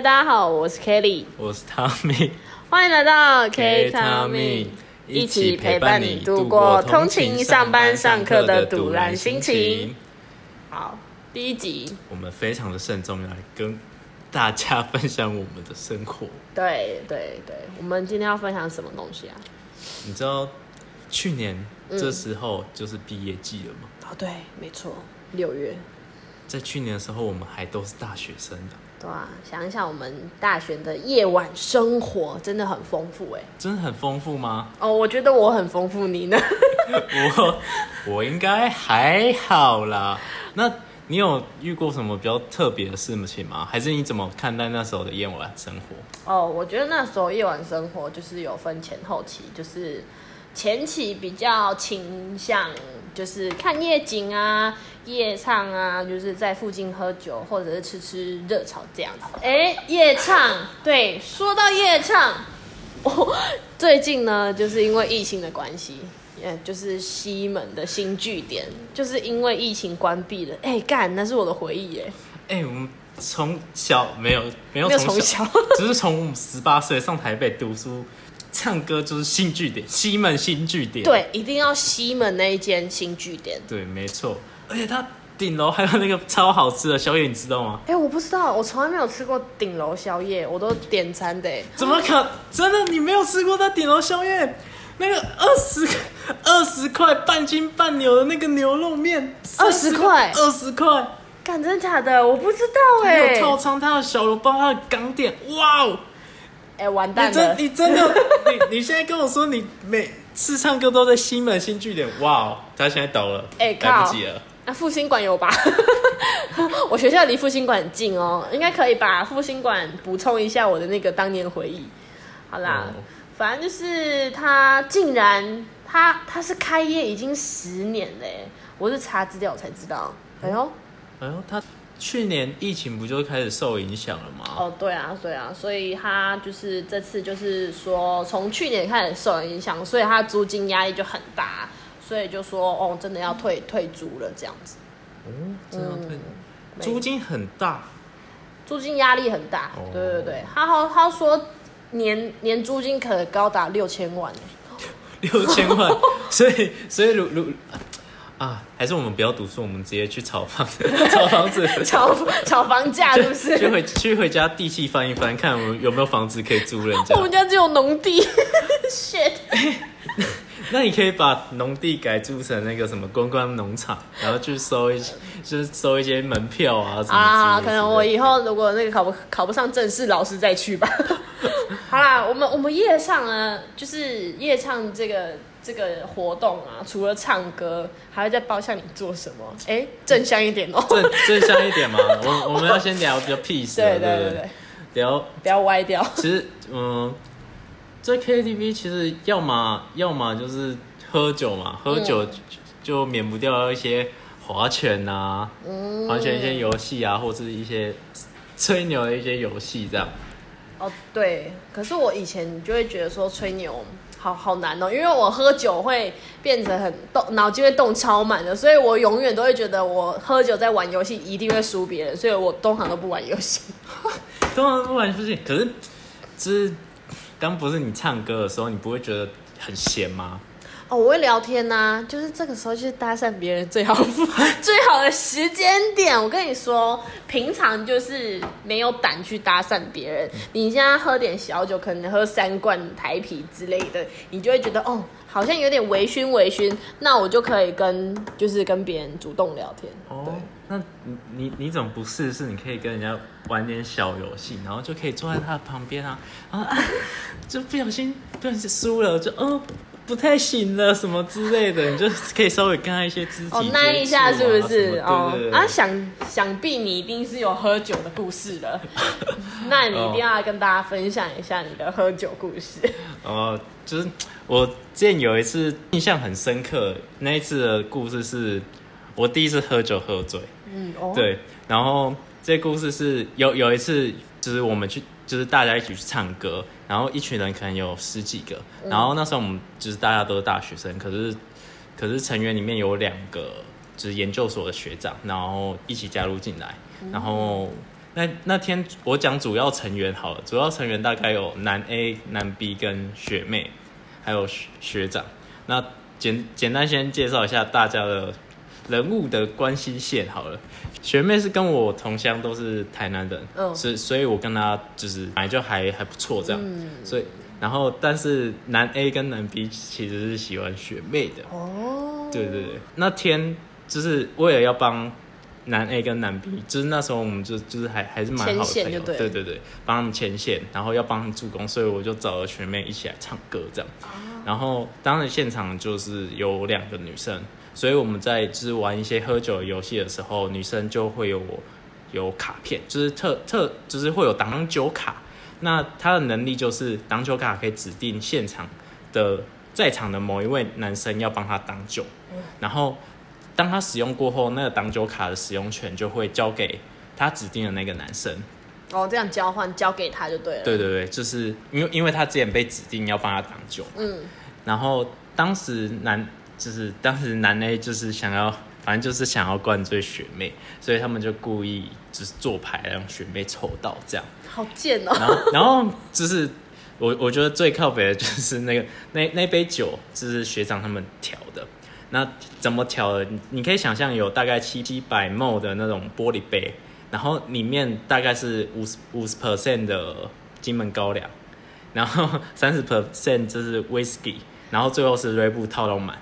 嗨，大家好，我是 Kelly，我是 Tommy，欢迎来到 K Tommy，一起陪伴你度过通勤、上班、上课的堵烂心情。好，第一集，我们非常的慎重，来跟大家分享我们的生活。对对对，我们今天要分享什么东西啊？你知道去年这时候就是毕业季了吗？哦，对，没错，六月。在去年的时候，我们还都是大学生的。对啊，想一想，我们大学的夜晚生活真的很丰富哎。真的很丰富吗？哦，我觉得我很丰富，你呢？我我应该还好啦。那你有遇过什么比较特别的事情吗？还是你怎么看待那时候的夜晚生活？哦，我觉得那时候夜晚生活就是有分前后期，就是。前期比较倾向就是看夜景啊、夜唱啊，就是在附近喝酒或者是吃吃热炒这样子。哎，夜唱，对，说到夜唱，我最近呢，就是因为疫情的关系，也就是西门的新据点，就是因为疫情关闭了。哎，干，那是我的回忆耶。哎，我们从小没有没有从小，只是从十八岁上台北读书。唱歌就是新据点，西门新据点。对，一定要西门那一间新据点。对，没错。而且它顶楼还有那个超好吃的宵夜，你知道吗？哎、欸，我不知道，我从来没有吃过顶楼宵夜，我都点餐的。怎么可？真的，你没有吃过那顶楼宵夜？那个二十二十块半斤半牛的那个牛肉面，二十块，二十块。干，真的假的？我不知道哎。有套餐，它的小笼包，它的港点，哇哦！哎、欸，完蛋了！你真，你真的，你你现在跟我说你每次唱歌都在西门新据点，哇，他现在倒了，哎、欸，来不及了。那复兴馆有吧？我学校离复兴馆很近哦，应该可以把复兴馆补充一下我的那个当年回忆。好啦，哦、反正就是他竟然他他是开业已经十年嘞，我是查资料才知道。哎呦，哎呦，他。去年疫情不就开始受影响了吗？哦，对啊，对啊，所以他就是这次就是说，从去年开始受影响，所以他租金压力就很大，所以就说哦，真的要退退租了这样子。哦，这样退，嗯、租金很大，租金压力很大。哦、对对对，他好他说年年租金可能高达六千万。六千万，所以所以如如。啊，还是我们不要读书，我们直接去炒房子，炒房子，炒炒房价是不是？去回去回家地契翻一翻，看我们有没有房子可以租人家。我们家只有农地，shit。那你可以把农地改租成那个什么观光农场，然后去收一，就是收一些门票啊什么啊。可能我以后如果那个考不考不上正式老师再去吧。好啦，我们我们夜唱呢，就是夜唱这个。这个活动啊，除了唱歌，还会在包厢里做什么？哎，正向一点哦，正正向一点嘛。我我们要先聊比较 peace，对对对对，聊不要歪掉。其实，嗯，在 KTV 其实要么要么就是喝酒嘛，喝酒就免不掉一些划拳啊，嗯，划拳一些游戏啊，或者是一些吹牛的一些游戏这样。哦，对，可是我以前就会觉得说吹牛。好好难哦，因为我喝酒会变成很动，脑筋会动超满的，所以我永远都会觉得我喝酒在玩游戏一定会输别人，所以我通常都不玩游戏。通常不玩游戏，可是，就是刚不是你唱歌的时候，你不会觉得很闲吗？哦，我会聊天呐、啊，就是这个时候就是搭讪别人最好 最好的时间点。我跟你说，平常就是没有胆去搭讪别人。你现在喝点小酒，可能喝三罐台啤之类的，你就会觉得哦，好像有点微醺微醺。那我就可以跟就是跟别人主动聊天。哦，那你你你怎么不试试？你可以跟人家玩点小游戏，然后就可以坐在他的旁边啊，啊，就不小心不小心输了，就嗯。不太行了，什么之类的，你就可以稍微跟他一些肢体、啊、哦，那一下是不是？哦，啊，想想必你一定是有喝酒的故事的，那你一定要跟大家分享一下你的喝酒故事。哦，就是我之前有一次印象很深刻，那一次的故事是我第一次喝酒喝醉。嗯，哦，对，然后这故事是有有一次，就是我们去。就是大家一起去唱歌，然后一群人可能有十几个，然后那时候我们就是大家都是大学生，可是可是成员里面有两个就是研究所的学长，然后一起加入进来，然后那那天我讲主要成员好了，主要成员大概有男 A、男 B 跟学妹，还有学学长。那简简单先介绍一下大家的人物的关系线好了。学妹是跟我同乡，都是台南人，嗯，所以所以我跟她就是本来就还还不错这样，嗯，所以然后但是男 A 跟男 B 其实是喜欢学妹的。哦，对对对，那天就是为了要帮。男 A 跟男 B，就是那时候我们就就是还还是蛮好的朋友，对，对对对，帮他们牵线，然后要帮他们助攻，所以我就找了学妹一起来唱歌这样。然后当然现场就是有两个女生，所以我们在就是玩一些喝酒游戏的时候，女生就会有有卡片，就是特特就是会有挡酒卡。那她的能力就是挡酒卡可以指定现场的在场的某一位男生要帮她挡酒，然后。当他使用过后，那个挡酒卡的使用权就会交给他指定的那个男生。哦，这样交换交给他就对了。对对对，就是因为因为他之前被指定要帮他挡酒。嗯。然后当时男就是当时男 A 就是想要，反正就是想要灌醉学妹，所以他们就故意就是做牌让学妹抽到这样。好贱哦。然后然后就是我我觉得最靠北的就是那个那那杯酒就是学长他们调的。那怎么调的？你可以想象有大概七七百 ml 的那种玻璃杯，然后里面大概是五十五十 percent 的金门高粱，然后三十 percent 就是 whisky，然后最后是瑞布套到满。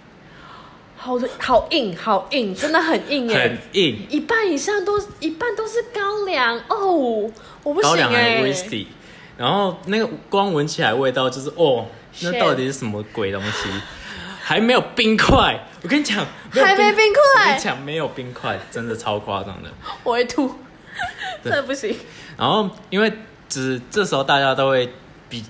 好的，好硬，好硬，真的很硬哎，很硬，一半以上都一半都是高粱哦，我不行哎。高粱还 whisky，然后那个光闻起来味道就是哦，那到底是什么鬼东西？还没有冰块，我跟你讲，还没冰块。我跟你讲，没有冰块，真的超夸张的。我会吐，真的不行。然后，因为只这时候大家都会比，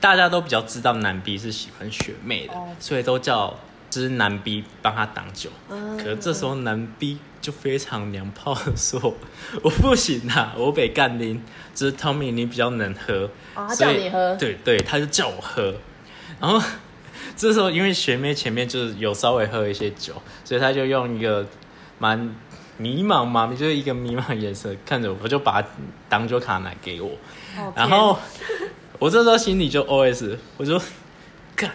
大家都比较知道男 B 是喜欢学妹的，所以都叫就是男 B 帮他挡酒。可是这时候男 B 就非常娘炮的说：“我不行啊，我被干拎，只是 Tommy 你比较能喝，他叫你喝。”对对，他就叫我喝，然后。这时候，因为学妹前面就是有稍微喝一些酒，所以他就用一个蛮迷茫嘛，就是一个迷茫的眼神看着我，我就把挡酒卡拿给我，哦、然后我这时候心里就 OS，我就干，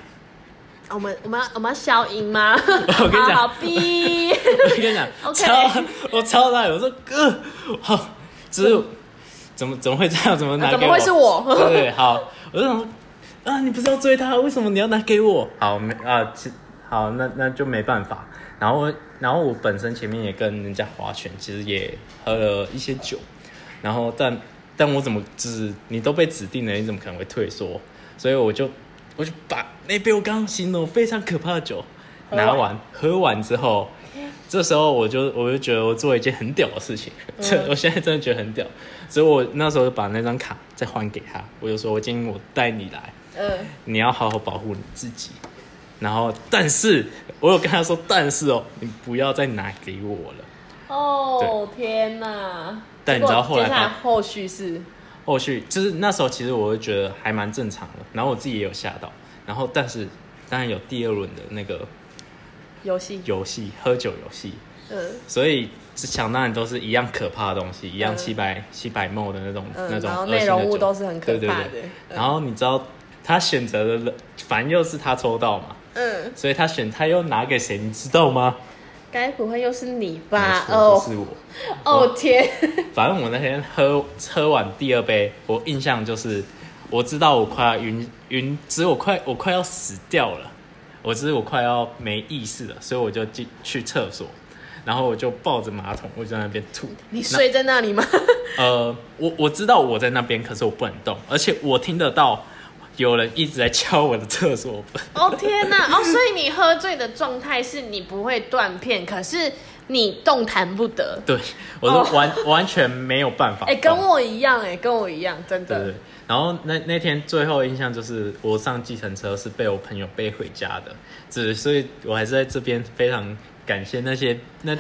我们我们要我们要消音吗？我跟你讲，好逼，我跟你讲，Okay. 超我超大，我说哥，好，只是怎么怎么会这样？怎么拿给我？怎么会是我？对，对，好，我就想说。啊！你不是要追他？为什么你要拿给我？好没啊？其好，那那就没办法。然后，然后我本身前面也跟人家划拳，其实也喝了一些酒。然后，但但我怎么指你都被指定了，你怎么可能会退缩？所以我就我就把那杯我刚刚形容非常可怕的酒拿完，喝完之后，这时候我就我就觉得我做一件很屌的事情。这、嗯、我现在真的觉得很屌。所以我那时候就把那张卡再还给他，我就说我今天我带你来。嗯，你要好好保护你自己，然后，但是我有跟他说，但是哦，你不要再拿给我了。哦，天哪！但你知道后来他后续是后续，就是那时候其实我就觉得还蛮正常的，然后我自己也有吓到，然后但是当然有第二轮的那个游戏游戏喝酒游戏，嗯，所以想当然都是一样可怕的东西，一样七百七百 ml 的那种那种，然后内容物都是很可怕的，对对对，然后你知道。他选择的人，反正又是他抽到嘛，嗯，所以他选他又拿给谁，你知道吗？该不会又是你吧？哦，是我。哦天！反正我那天喝喝完第二杯，我印象就是，我知道我快要晕晕，只是我快我快要死掉了，我只是我快要没意识了，所以我就进去厕所，然后我就抱着马桶，我就在那边吐。你睡在那里吗？呃，我我知道我在那边，可是我不能动，而且我听得到。有人一直在敲我的厕所门。哦天哪！哦，所以你喝醉的状态是你不会断片，可是你动弹不得。对，我说完、哦、完全没有办法。哎、欸，跟我一样，哎，跟我一样，真的。然后那那天最后印象就是我上计程车是被我朋友背回家的，只所以我还是在这边非常感谢那些那。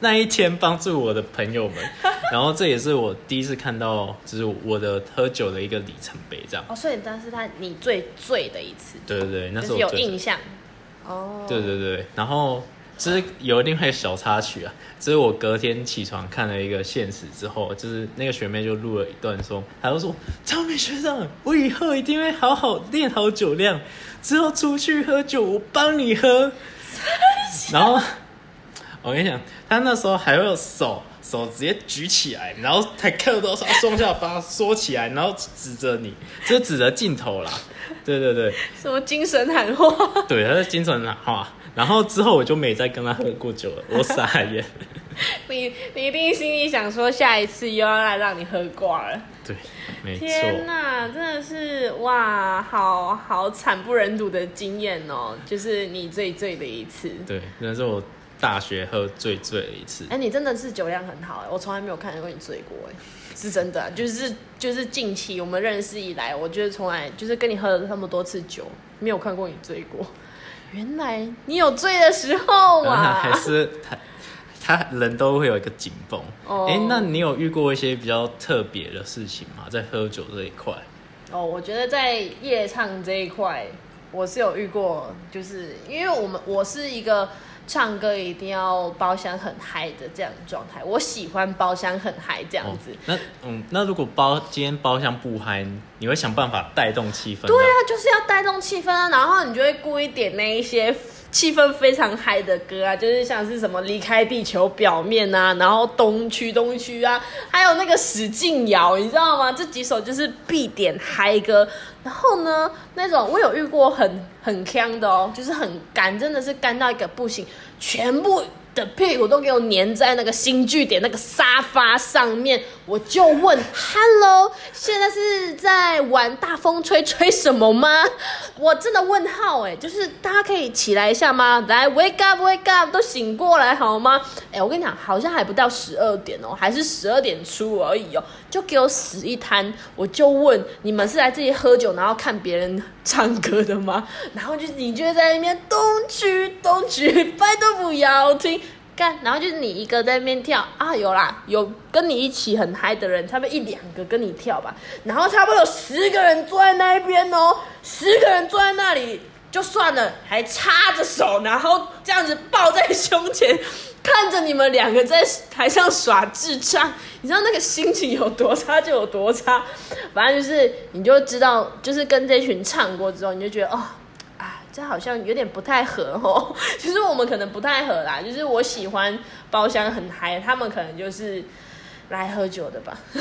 那一天帮助我的朋友们，然后这也是我第一次看到，就是我的喝酒的一个里程碑，这样。哦，所以当时他你最醉的一次。对对对，那时候有印象。哦。对对对，然后就是有另外一个小插曲啊，就是我隔天起床看了一个现实之后，就是那个学妹就录了一段说，她就说：“张美学长，我以后一定会好好练好酒量，之后出去喝酒我帮你喝。” 然后我跟你讲，她那时候还会有手手直接举起来，然后还看到她双下巴缩起来，然后指着你，就指着镜头啦。对对对，什么精神喊话？对，他是精神喊话。然后之后我就没再跟他喝过酒了，我傻眼。你你一定心里想说，下一次又要来让你喝挂了。对，没错。天哪，真的是哇，好好惨不忍睹的经验哦，就是你最醉的一次。对，那是我大学喝最醉的一次。哎，你真的是酒量很好哎，我从来没有看见过你醉过哎，是真的，就是就是近期我们认识以来，我就是从来就是跟你喝了那么多次酒，没有看过你醉过。原来你有醉的时候啊！还是他他人都会有一个紧绷。哎、oh. 欸，那你有遇过一些比较特别的事情吗？在喝酒这一块？哦，oh, 我觉得在夜唱这一块，我是有遇过，就是因为我们我是一个。唱歌一定要包厢很嗨的这样的状态，我喜欢包厢很嗨这样子。哦、那嗯，那如果包今天包厢不嗨，你会想办法带动气氛？对啊，就是要带动气氛啊，然后你就会故意点那一些。气氛非常嗨的歌啊，就是像是什么离开地球表面啊，然后东区东区啊，还有那个使劲摇，你知道吗？这几首就是必点嗨歌。然后呢，那种我有遇过很很锵的哦，就是很干，真的是干到一个不行，全部。的屁股都给我粘在那个新据点那个沙发上面，我就问：“Hello，现在是在玩大风吹吹什么吗？” 我真的问号哎，就是大家可以起来一下吗？来，wake up，wake up，都醒过来好吗？哎，我跟你讲，好像还不到十二点哦，还是十二点出而已哦，就给我死一摊。我就问你们是来这里喝酒，然后看别人唱歌的吗？然后就你就在那边东区东区，拜都不要停。干，然后就是你一个在那边跳啊，有啦，有跟你一起很嗨的人，差不多一两个跟你跳吧，然后差不多有十个人坐在那一边哦，十个人坐在那里就算了，还插着手，然后这样子抱在胸前，看着你们两个在台上耍智障，你知道那个心情有多差就有多差，反正就是你就知道，就是跟这群唱过之后，你就觉得哦。这好像有点不太合哦，其实我们可能不太合啦。就是我喜欢包厢很嗨，他们可能就是。来喝酒的吧，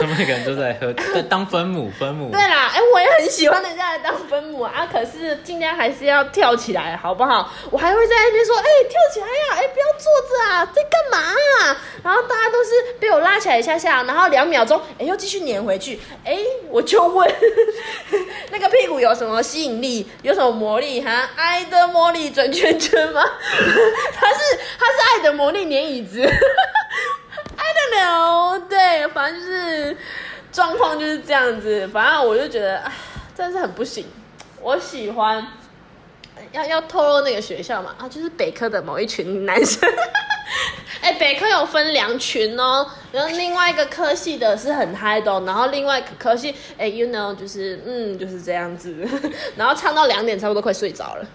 他们可能都在喝，在当分母，分母。对啦，哎、欸，我也很喜欢人家来当分母啊，可是尽量还是要跳起来，好不好？我还会在那边说，哎、欸，跳起来呀、啊，哎、欸，不要坐着啊，在干嘛啊？然后大家都是被我拉起来一下下，然后两秒钟，哎、欸，又继续黏回去，哎、欸，我就问，那个屁股有什么吸引力，有什么魔力哈？爱的魔力转圈圈吗？他是他是爱的魔力黏椅子。I don't know，对，反正就是状况就是这样子。反正我就觉得，哎，真是很不行。我喜欢要要透露那个学校嘛，啊，就是北科的某一群男生。哎，北科有分两群哦，然后另外一个科系的是很嗨的，然后另外科系，哎，you know，就是嗯，就是这样子。然后唱到两点，差不多快睡着了。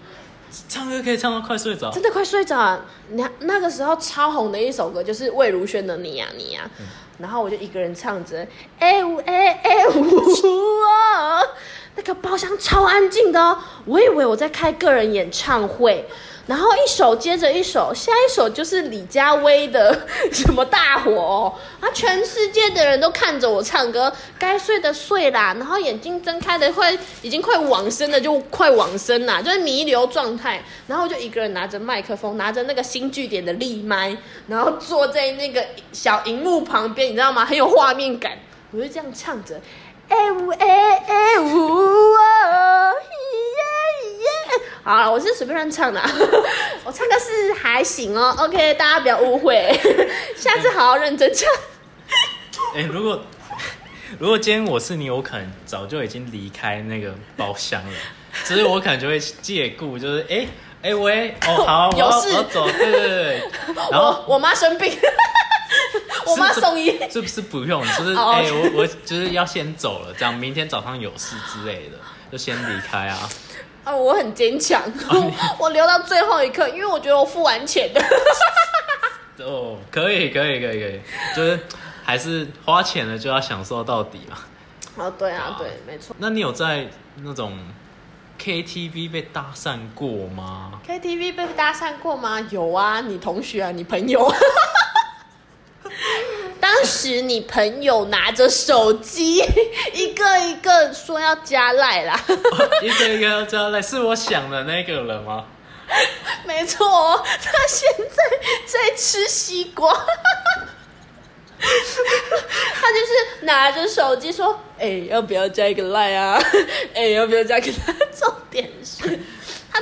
唱歌可以唱到快睡着，真的快睡着啊！那那个时候超红的一首歌就是魏如萱的你呀你呀，嗯、然后我就一个人唱着，哎呜哎哎呜哦，那个包厢超安静的哦，我以为我在开个人演唱会。然后一首接着一首，下一首就是李佳薇的什么大火哦，啊，全世界的人都看着我唱歌，该睡的睡啦，然后眼睛睁开的会已经快往生了，就快往生啦，就是弥留状态。然后我就一个人拿着麦克风，拿着那个新据点的立麦，然后坐在那个小荧幕旁边，你知道吗？很有画面感，我就这样唱着，哎呜哎哎呜哦。好了，我是随便乱唱的，我唱歌是还行哦。OK，大家不要误会，下次好好认真唱。哎、欸，如果如果今天我是你，我可能早就已经离开那个包厢了，只是我可能就会借故，就是哎哎、欸欸、喂，哦 好，有事我要走，对对对。然后我妈生病，我妈送医，是不是不用？就是哎、欸，我我就是要先走了，这样明天早上有事之类的，就先离开啊。啊，我很坚强，我留到最后一刻，因为我觉得我付完钱的。哦，可以，可以，可以，可以，就是还是花钱了就要享受到底嘛。哦，对啊，对，没错。那你有在那种 KTV 被搭讪过吗？KTV 被搭讪过吗？有啊，你同学啊，你朋友。当时你朋友拿着手机，一个一个说要加赖啦，一个一个要加赖，是我想的那个人吗？没错，他现在在吃西瓜，他就是拿着手机说：“哎、欸，要不要加一个赖啊？哎、欸，要不要加一个赖？”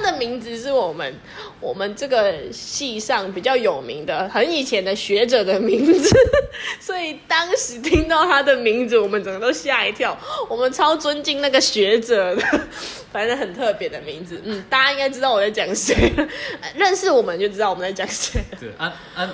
的名字是我们我们这个系上比较有名的，很以前的学者的名字，所以当时听到他的名字，我们整个都吓一跳。我们超尊敬那个学者的，反正很特别的名字。嗯，大家应该知道我在讲谁，认识我们就知道我们在讲谁。对，啊啊。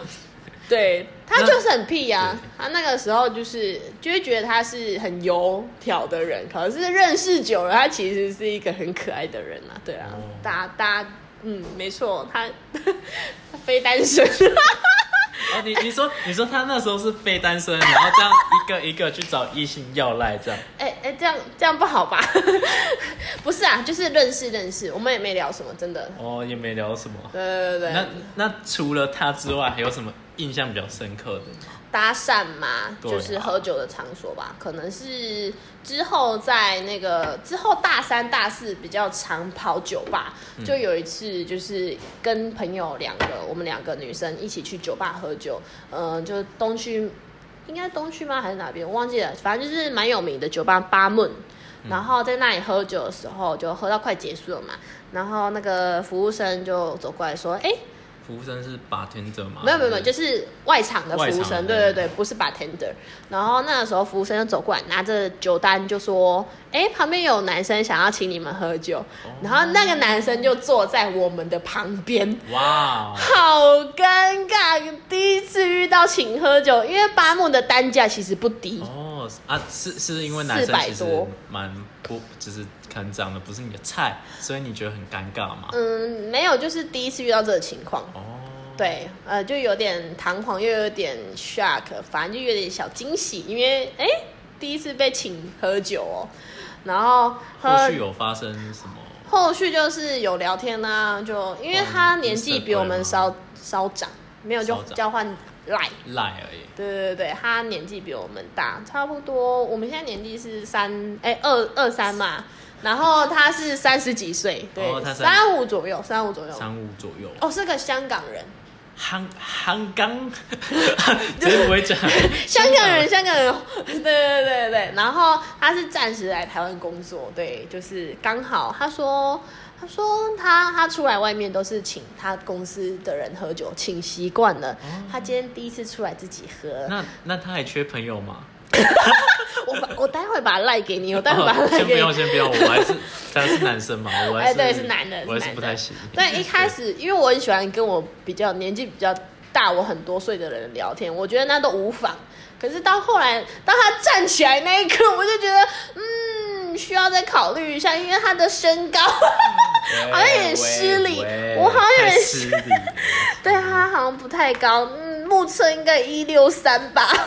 对，他就是很屁呀、啊，他那个时候就是就会觉得他是很油条的人，可是认识久了，他其实是一个很可爱的人啊。对啊，哦、大家大家嗯，没错，他 他非单身。哦，你你说你说他那时候是非单身，然后这样一个一个去找异性要赖这样？哎 哎、欸欸，这样这样不好吧？不是啊，就是认识认识，我们也没聊什么，真的。哦，也没聊什么。对对对。那那除了他之外，还有什么？印象比较深刻的搭讪嘛，就是喝酒的场所吧，可能是之后在那个之后大三大四比较常跑酒吧，就有一次就是跟朋友两个，我们两个女生一起去酒吧喝酒，嗯，就东区，应该东区吗？还是哪边？我忘记了，反正就是蛮有名的酒吧八梦，然后在那里喝酒的时候，就喝到快结束了嘛，然后那个服务生就走过来说，哎。服务生是 bartender 吗？没有没有没有，就是外场的服务生，对对对，不是 bartender。然后那个时候服务生就走过来，拿着酒单就说：“哎，旁边有男生想要请你们喝酒。”然后那个男生就坐在我们的旁边。哇，好尴尬！第一次遇到请喝酒，因为八木的单价其实不低。哦啊，是是因为男生其实蛮不，就是。可能长得不是你的菜，所以你觉得很尴尬吗？嗯，没有，就是第一次遇到这个情况。哦，对，呃，就有点彷徨，又有点 shock，反正就有点小惊喜，因为哎，第一次被请喝酒哦。然后后续有发生什么？后续就是有聊天啊，就因为他年纪比我们稍稍长，没有就交换赖赖而已。对对对，他年纪比我们大，差不多。我们现在年纪是三哎二二三嘛。然后他是三十几岁，对，哦、三五左右，三五左右，三五左右。哦，是个香港人，香香港，真不会讲。香港人，香港人，对对对对。然后他是暂时来台湾工作，对，就是刚好。他说，他说他他出来外面都是请他公司的人喝酒，请习惯了。哦、他今天第一次出来自己喝。那那他还缺朋友吗？我把我待会把他赖给你，我待会把他赖给你。先不用，先不用，我还是他是男生嘛，我还是、哎、对是男的，我还是不太行。对，一开始因为我很喜欢跟我比较年纪比较大我很多岁的人聊天，我觉得那都无妨。可是到后来，当他站起来那一刻，我就觉得嗯，需要再考虑一下，因为他的身高好像有点失礼，我好像有点失礼，对他好像不太高，嗯，目测应该一六三吧。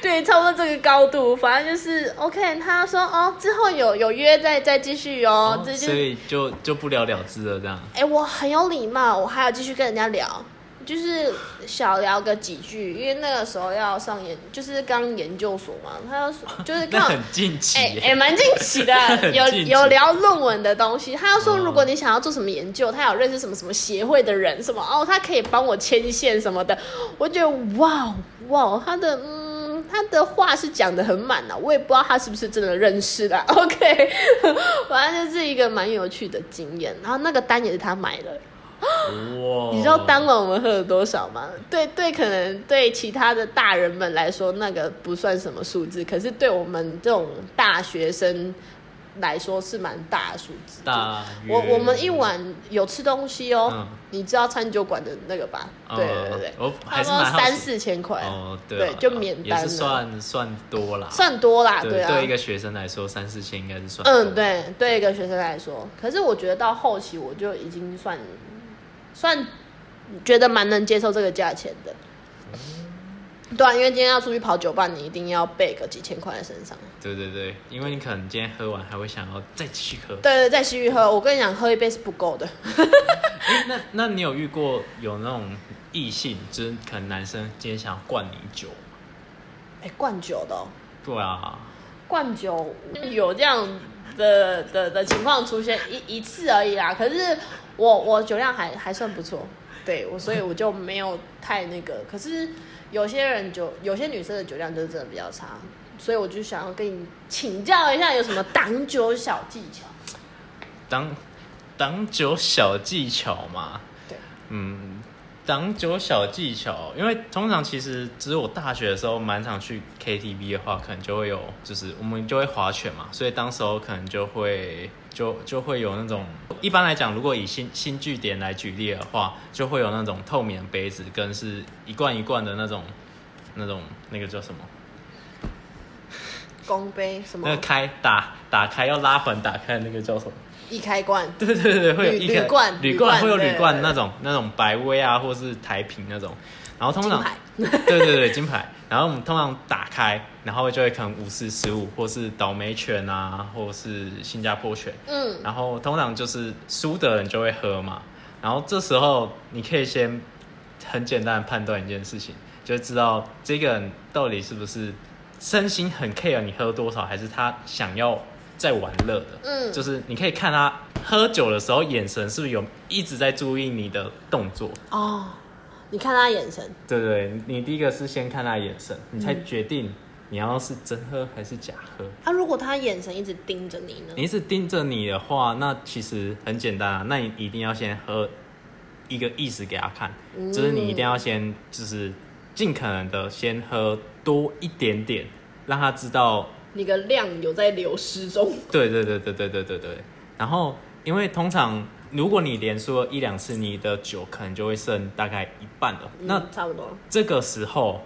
对，差不多这个高度，反正就是 OK。他说哦，之后有有约再再继续哦，哦，所以就就不了了之了这样。哎，我很有礼貌，我还要继续跟人家聊，就是小聊个几句，因为那个时候要上研，就是刚研究所嘛，他要就是刚 很近期，哎哎，蛮近期的，有有聊论文的东西。他要说，如果你想要做什么研究，他有认识什么什么协会的人，什么哦，他可以帮我牵线什么的。我觉得哇哇，他的嗯。他的话是讲的很满的，我也不知道他是不是真的认识的。OK，反正就是一个蛮有趣的经验。然后那个单也是他买的，哇！你知道当晚我们喝了多少吗？对对，可能对其他的大人们来说那个不算什么数字，可是对我们这种大学生来说是蛮大的数字。大我我们一晚有吃东西哦，嗯。你知道餐酒馆的那个吧？哦对对。对，我他说还是蛮好奇。三四千块，哦，对啊。对，就免单了，也是算算多啦，算多啦，对啊，对一个学生来说，三四千应该是算多。嗯，对，对一个学生来说，可是我觉得到后期我就已经算算觉得蛮能接受这个价钱的。对啊，因为今天要出去跑酒吧，你一定要备个几千块在身上。对对对，因为你可能今天喝完还会想要再继续喝。对对，再继续喝。我跟你讲，喝一杯是不够的。欸、那那你有遇过有那种异性，就是可能男生今天想要灌你酒吗？哎，灌酒的、哦。对啊。灌酒有这样的的的情况出现一一次而已啦。可是我我酒量还还算不错，对我，所以我就没有太那个。可是。有些人酒，有些女生的酒量就是真的比较差，所以我就想要跟你请教一下，有什么挡酒小技巧？挡挡酒小技巧嘛？对，嗯，挡酒小技巧，因为通常其实只有我大学的时候蛮常去 KTV 的话，可能就会有，就是我们就会划拳嘛，所以当时候可能就会。就就会有那种，一般来讲，如果以新新据点来举例的话，就会有那种透明的杯子，跟是一罐一罐的那种，那种那个叫什么？公杯什么？那个开打打开要拉环打开那个叫什么？易开罐。对对对，会有一铝罐，铝罐会有铝罐那种那种白威啊，或是台瓶那种，然后通常 对对对金牌，然后我们通常打开，然后就会可能五四十五，或是倒霉拳啊，或是新加坡拳，嗯，然后通常就是输的人就会喝嘛，然后这时候你可以先很简单的判断一件事情，就知道这个人到底是不是身心很 care 你喝多少，还是他想要在玩乐的，嗯，就是你可以看他喝酒的时候眼神是不是有一直在注意你的动作？哦，你看他眼神，对对，你第一个是先看他眼神，你才决定你要是真喝还是假喝。啊，如果他眼神一直盯着你呢？你一直盯着你的话，那其实很简单啊，那你一定要先喝一个意思给他看，嗯、就是你一定要先就是尽可能的先喝多一点点，让他知道你的量有在流失中。对对对对对对对对，然后。因为通常，如果你连输了一两次，你的酒可能就会剩大概一半了。嗯、那差不多。这个时候，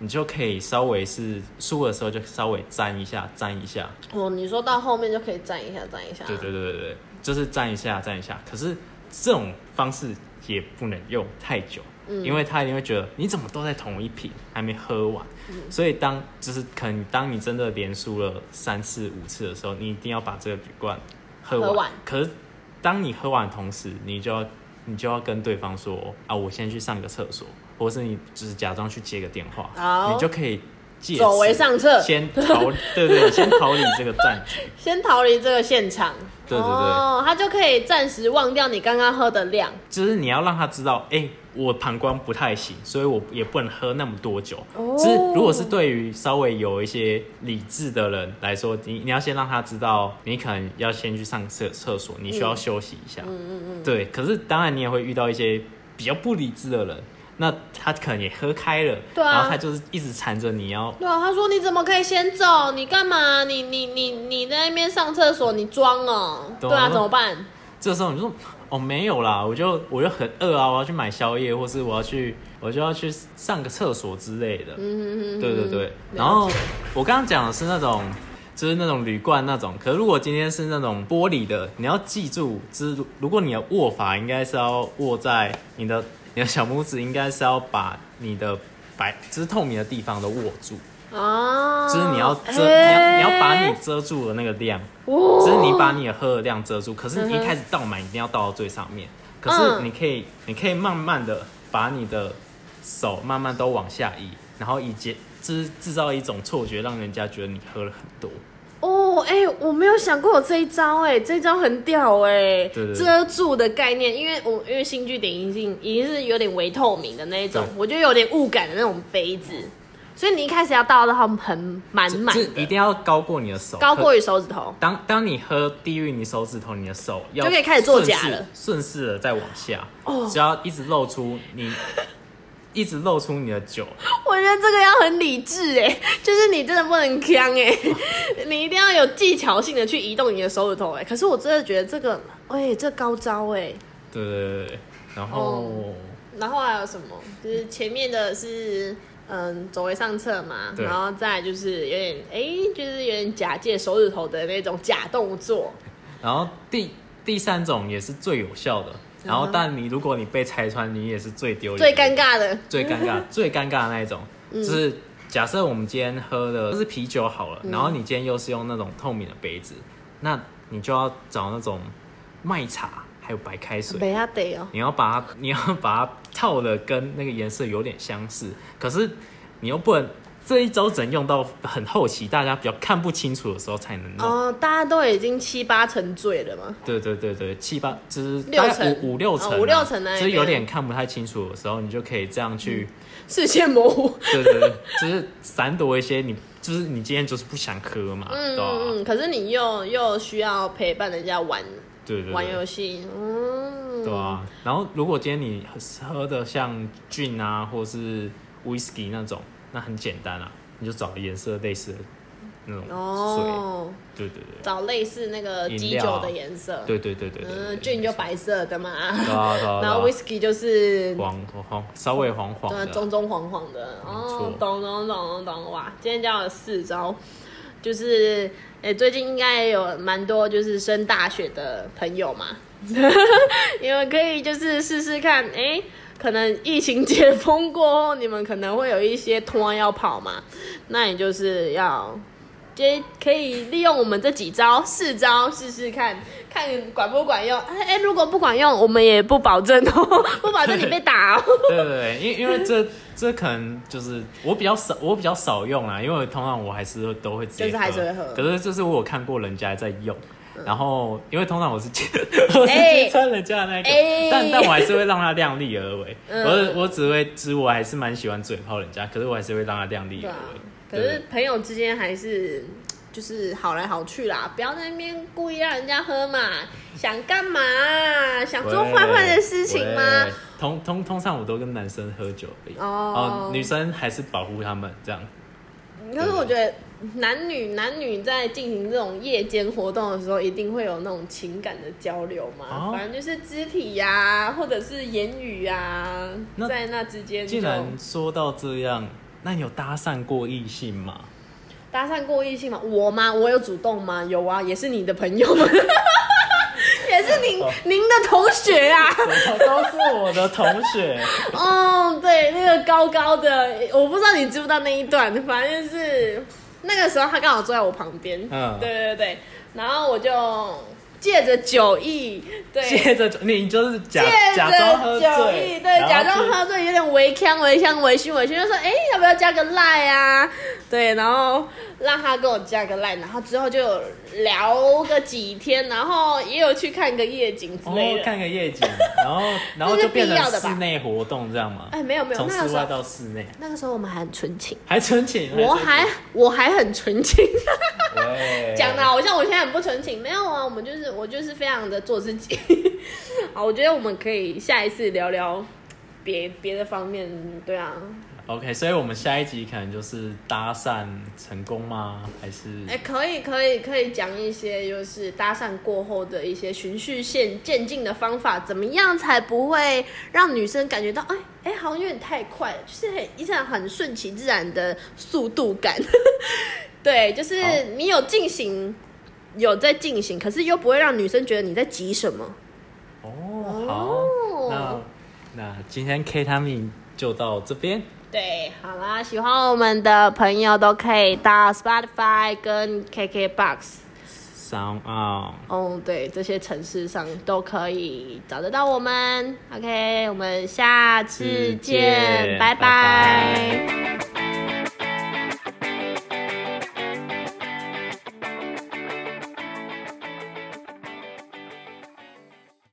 你就可以稍微是输的时候就稍微沾一下，沾一下。哦，你说到后面就可以沾一下，沾一下。对对对对对，就是沾一下，沾一下。可是这种方式也不能用太久，嗯、因为他一定会觉得你怎么都在同一瓶还没喝完。嗯、所以当就是可能当你真的连输了三次五次的时候，你一定要把这个铝罐喝完。喝完。可是。当你喝完的同时，你就要你就要跟对方说啊，我先去上个厕所，或者是你就是假装去接个电话，你就可以借走为上策，先逃，对，对对，先逃离这个战局，先逃离这个现场，对对对，哦，他就可以暂时忘掉你刚刚喝的量，就是你要让他知道，哎、欸。我膀胱不太行，所以我也不能喝那么多酒。哦、只是如果是对于稍微有一些理智的人来说，你你要先让他知道，你可能要先去上厕厕所，你需要休息一下。嗯嗯嗯。对，可是当然你也会遇到一些比较不理智的人，那他可能也喝开了，对啊，然后他就是一直缠着你要。对啊，他说你怎么可以先走？你干嘛？你你你你在那边上厕所，你装哦？对啊，怎么办？这时候你就说。哦，没有啦，我就我就很饿啊，我要去买宵夜，或是我要去，我就要去上个厕所之类的。嗯嗯嗯。对对对。然后我刚刚讲的是那种，就是那种铝罐那种。可是如果今天是那种玻璃的，你要记住，就是如果你的握法应该是要握在你的你的小拇指，应该是要把你的白，就是透明的地方都握住。哦，就是你要遮，欸、你要你要把你遮住的那个量，哦、就是你把你的喝的量遮住。可是你一开始倒满，一定要倒到最上面。可是你可以，嗯、你可以慢慢的把你的手慢慢都往下移，然后以及就是制造一种错觉，让人家觉得你喝了很多。哦，哎、欸，我没有想过有这一招，哎，这一招很屌，哎，遮住的概念，因为我因为新据点已经已经是有点微透明的那一种，我觉得有点雾感的那种杯子。所以你一开始要倒到很满满，一定要高过你的手，高过于手指头。当当你喝低于你手指头，你的手要就可以开始作假了，顺势的再往下，哦，只要一直露出你一直露出你的酒。我觉得这个要很理智哎，就是你真的不能锵哎，你一定要有技巧性的去移动你的手指头哎。可是我真的觉得这个，哎、欸，这高招哎。对对对，然后、嗯，然后还有什么？就是前面的是嗯，走为上策嘛，然后再就是有点哎、欸，就是有点假借手指头的那种假动作。然后第第三种也是最有效的。然后，但你如果你被拆穿，你也是最丢脸、最尴尬的、最尴尬、最尴尬的那一种。就是假设我们今天喝的是啤酒好了，然后你今天又是用那种透明的杯子，那你就要找那种麦茶还有白开水，你要把它，你要把它套的跟那个颜色有点相似，可是你又不能。这一招只能用到很后期，大家比较看不清楚的时候才能弄。哦，大家都已经七八成醉了吗？对对对对，七八就是六成五五六成，五六成呢，就是有点看不太清楚的时候，你就可以这样去视线模糊。对对对，就是闪躲一些你，就是你今天就是不想喝嘛，嗯？嗯，可是你又又需要陪伴人家玩，对对，玩游戏，嗯，对啊。然后如果今天你喝的像 gin 啊，或是 whisky 那种。那很简单啊，你就找颜色类似的那种水，哦、对对对，找类似那个基酒的颜色，对对对对，嗯，gin 就白色的嘛，啊啊、然后 whisky 就是黄黄稍微黄黄的，棕棕黄黄的，哦，懂懂懂懂懂，哇，今天教了四招，就是，哎、欸，最近应该也有蛮多就是升大学的朋友嘛，你们可以就是试试看，哎、欸。可能疫情解封过后，你们可能会有一些拖要跑嘛，那你就是要，接可以利用我们这几招四招试试看，看管不管用。哎、欸、如果不管用，我们也不保证哦，不保证你被打哦。对对对，因因为这这可能就是我比较少，我比较少用啦，因为通常我还是都会直接喝，就是还是会喝。可是这是我有看过人家在用。然后，因为通常我是揭，我是揭穿人家的那个，欸、但但我还是会让他量力而为。嗯、我我只会，只我还是蛮喜欢嘴炮人家，可是我还是会让他量力而为。啊、可是朋友之间还是就是好来好去啦，不要在那边故意让人家喝嘛。想干嘛？想做坏坏的事情吗？通通通常我都跟男生喝酒而已，哦，女生还是保护他们这样。可是我觉得。男女男女在进行这种夜间活动的时候，一定会有那种情感的交流嘛？哦、反正就是肢体呀、啊，或者是言语呀、在那之间。既然说到这样，那你有搭讪过异性吗？搭讪过异性吗？我吗？我有主动吗？有啊，也是你的朋友吗？也是您、哦、您的同学啊？都是我的同学。哦，对，那个高高的，我不知道你知不知道那一段，反正就是。那个时候他刚好坐在我旁边，嗯，对对对，然后我就借着酒意，对，借着你就是假假装喝醉，对，假装喝醉，有点微腔微腔微醺微醺，就说哎、欸，要不要加个赖啊？对，然后让他跟我加个 line，，然后之后就聊个几天，然后也有去看个夜景之类的，哦、看个夜景，然后然后就变成室内活动这样吗？哎，没有没有，从室外到室内，那个时候我们还很纯情，还纯情，我还我还很纯情，讲的好像我现在很不纯情，没有啊，我们就是我就是非常的做自己。好，我觉得我们可以下一次聊聊别别的方面，对啊。OK，所以我们下一集可能就是搭讪成功吗？还是？哎、欸，可以，可以，可以讲一些就是搭讪过后的一些循序渐渐进的方法，怎么样才不会让女生感觉到，哎、欸、哎、欸，好像有点太快了，就是很一种很顺其自然的速度感。对，就是你有进行，有在进行，可是又不会让女生觉得你在急什么。哦，好，那那今天 K 他命就到这边。对，好啦，喜欢我们的朋友都可以到 Spotify 跟 KKBox、Sound On，哦，对，这些城市上都可以找得到我们。OK，我们下次见，见拜拜。拜拜。